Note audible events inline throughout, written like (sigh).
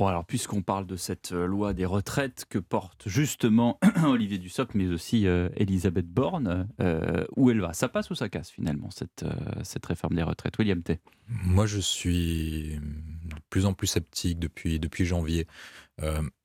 Bon, alors, puisqu'on parle de cette euh, loi des retraites que porte justement (clears throat) Olivier Dussopt, mais aussi euh, Elisabeth Borne, euh, où elle va? Ça passe ou ça casse finalement, cette, réforme des retraites? William T. Moi, je suis de plus en plus sceptique depuis janvier.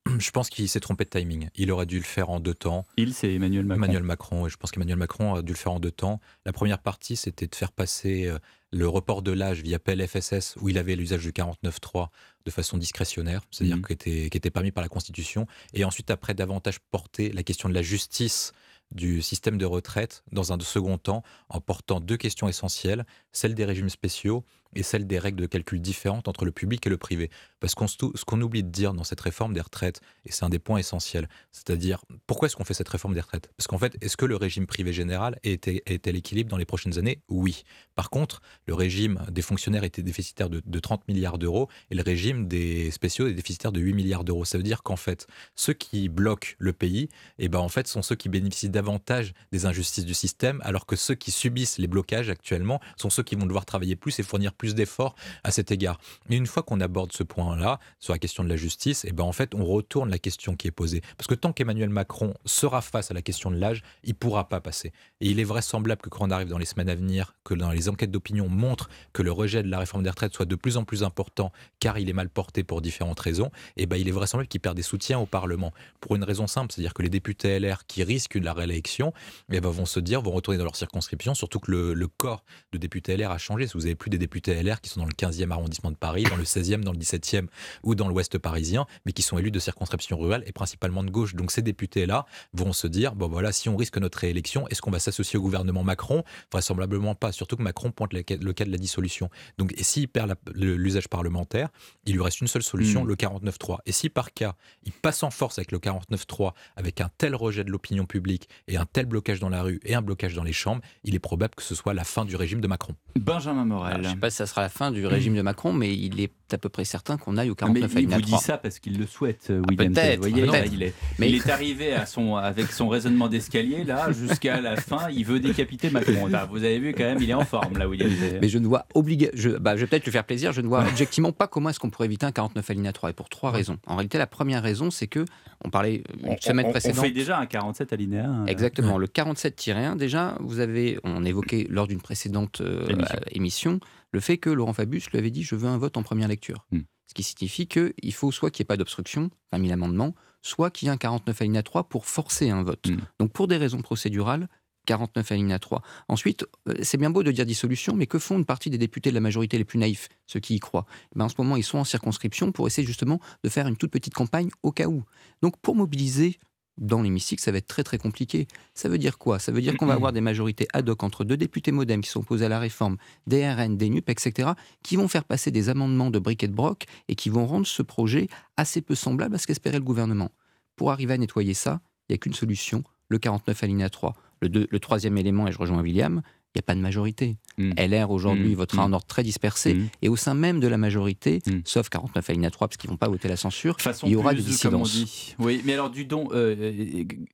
(clears throat) je pense qu'il s'est trompé de timing. Il aurait dû le faire en deux temps. Il, c'est Emmanuel Macron. Emmanuel Macron, et je pense qu'Emmanuel Macron a dû le faire en deux temps. La première partie, c'était de faire passer le report de l'âge via PLFSS, où il avait l'usage du 49.3 de façon discrétionnaire, c'est-à-dire mmh. qui, était, qui était permis par la Constitution, et ensuite après davantage porter la question de la justice du système de retraite dans un second temps en portant deux questions essentielles, celle des régimes spéciaux et celle des règles de calcul différentes entre le public et le privé. Parce qu'on ce qu'on oublie de dire dans cette réforme des retraites, et c'est un des points essentiels, c'est-à-dire pourquoi est-ce qu'on fait cette réforme des retraites? Parce qu'en fait, est-ce que le régime privé général est, à l'équilibre dans les prochaines années? Oui. Par contre, le régime des fonctionnaires était déficitaire de, 30 milliards d'euros et le régime des spéciaux est déficitaire de 8 milliards d'euros. Ça veut dire qu'en fait, ceux qui bloquent le pays, eh ben en fait, sont ceux qui bénéficient davantage des injustices du système, alors que ceux qui subissent les blocages actuellement sont ceux qui vont devoir travailler plus et fournir plus d'efforts à cet égard. Et une fois qu'on aborde ce point-là, sur la question de la justice, et eh ben en fait, on retourne la question qui est posée. Parce que tant qu'Emmanuel Macron sera face à la question de l'âge, il ne pourra pas passer. Et il est vraisemblable que quand on arrive dans les semaines à venir, que dans les enquêtes d'opinion montrent que le rejet de la réforme des retraites soit de plus en plus important, car il est mal porté pour différentes raisons, et eh ben il est vraisemblable qu'il perd des soutiens au Parlement. Pour une raison simple, c'est-à-dire que les députés LR qui risquent la réélection, et eh ben vont se dire, vont retourner dans leur circonscription, surtout que le, le corps de députés LR a changé. Si vous n'avez plus des députés LR qui sont dans le 15e arrondissement de Paris, dans le 16e, dans le 17e ou dans l'ouest parisien, mais qui sont élus de circonscriptions rurales et principalement de gauche. Donc ces députés-là vont se dire, bon voilà, si on risque notre réélection, est-ce qu'on va s'associer au gouvernement Macron? Vraisemblablement pas, surtout que Macron pointe le cas de la dissolution. Donc et s'il perd l'usage parlementaire, il lui reste une seule solution, hmm. le 49-3. Et si par cas, il passe en force avec le 49-3, avec un tel rejet de l'opinion publique et un tel blocage dans la rue et un blocage dans les chambres, il est probable que ce soit la fin du régime de Macron. Benjamin Morel. je ne sais pas si ça sera la fin du régime de Macron, mais il est à peu près certain qu'on aille au 49 mais Il vous dit ça parce qu'il le souhaite, euh, ah, William. Peut-être. il, est, mais... il est arrivé à son, avec son raisonnement d'escalier, là, (laughs) jusqu'à la fin, il veut décapiter Macron. vous avez vu quand même, il est en forme, là, William. Mais je ne vois obligé. Je, bah, je vais peut-être lui faire plaisir. Je ne vois objectivement pas comment est-ce qu'on pourrait éviter un 49 alinéa 3 et pour trois raisons. En réalité, la première raison, c'est que on parlait une semaine précédente. On fait déjà un 47 alinéa 1. Exactement. Le 47-1, déjà, vous avez, on évoquait lors d'une précédente euh, émission le fait que Laurent Fabius lui avait dit je veux un vote en première lecture. Hmm. Ce qui signifie qu'il faut soit qu'il n'y ait pas d'obstruction, 20 000 amendements, soit qu'il y ait un 49 alinéa 3 pour forcer un vote. Hmm. Donc pour des raisons procédurales, 49 alinéa 3. Ensuite, euh, c'est bien beau de dire dissolution, mais que font une partie des députés de la majorité les plus naïfs, ceux qui y croient? Eh ben, En ce moment, ils sont en circonscription pour essayer justement de faire une toute petite campagne au cas où. Donc pour mobiliser dans l'hémicycle, ça va être très très compliqué. Ça veut dire quoi? Ça veut dire qu'on va avoir des majorités ad hoc entre deux députés modem qui sont opposés à la réforme, des RN, des NUP, etc., qui vont faire passer des amendements de briquet de broc et qui vont rendre ce projet assez peu semblable à ce qu'espérait le gouvernement. Pour arriver à nettoyer ça, il n'y a qu'une solution, le 49 alinéa 3. Le, le troisième élément, et je rejoins William, il n'y a pas de majorité. Hmm. LR aujourd'hui hmm. votera en hmm. ordre très dispersé et au sein même de la majorité, sauf 49 alinéa 3 parce qu'ils ne vont pas voter la censure, il y aura des dissidences. Oui, mais alors du don, euh,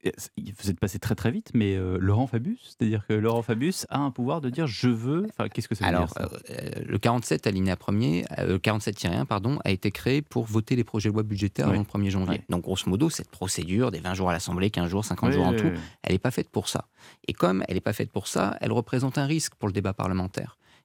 euh, vous êtes passé très très vite, mais euh, Laurent Fabius, c'est-à-dire que Laurent Fabius a un pouvoir de dire je veux. Enfin, qu'est-ce que ça veut alors, dire le 47 alinéa premier, le 47-1 pardon, a été créé pour voter les projets de loi budgétaires avant le 1er janvier. Donc grosso modo, cette procédure des 20 jours à l'Assemblée, 15 jours, 50 jours en tout, elle n'est pas faite pour ça. Et comme elle n'est pas faite pour ça, elle représente un risque pour le débat parlementaire.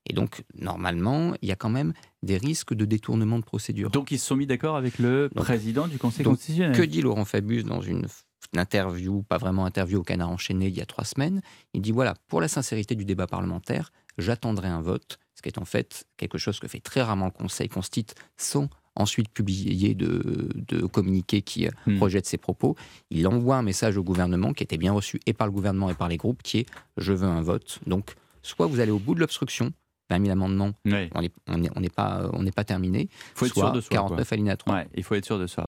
Et donc, normalement, il y a quand même des risques de détournement de procédure. Donc, ils se sont mis d'accord avec le président du Conseil constitutionnel. Que dit Laurent Fabius dans une, interview, pas vraiment interview au Canard enchaîné il y a trois semaines Il dit voilà, pour la sincérité du débat parlementaire, j'attendrai un vote, ce qui est en fait quelque chose que fait très rarement le Conseil constitue sans ensuite publier de, de communiqués qui euh, hmm. rejettent ses propos. Il envoie un message au gouvernement qui était bien reçu et par le gouvernement et par les groupes, qui est je veux un vote. Donc soit vous allez au bout de l'obstruction, 20 000 amendements, on n'est pas, on pas terminé. Il faut être sûr de soi. 49 alinéa 3. il faut être sûr de soi.